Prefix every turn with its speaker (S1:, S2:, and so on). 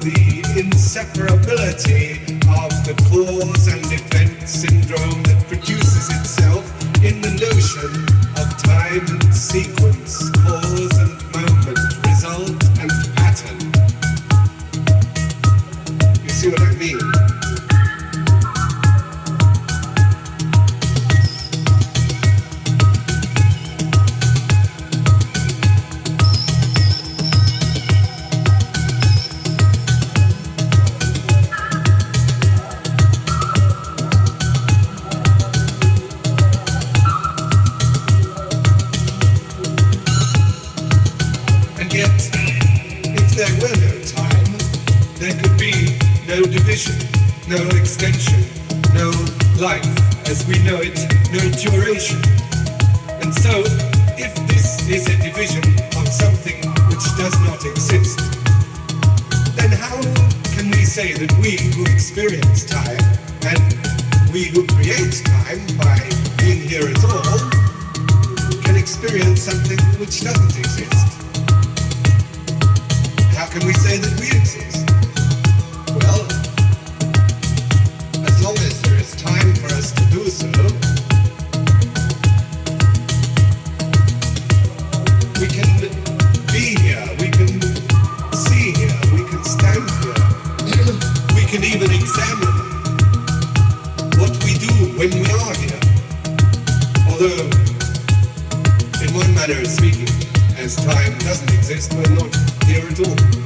S1: the inseparability exist with not here at all.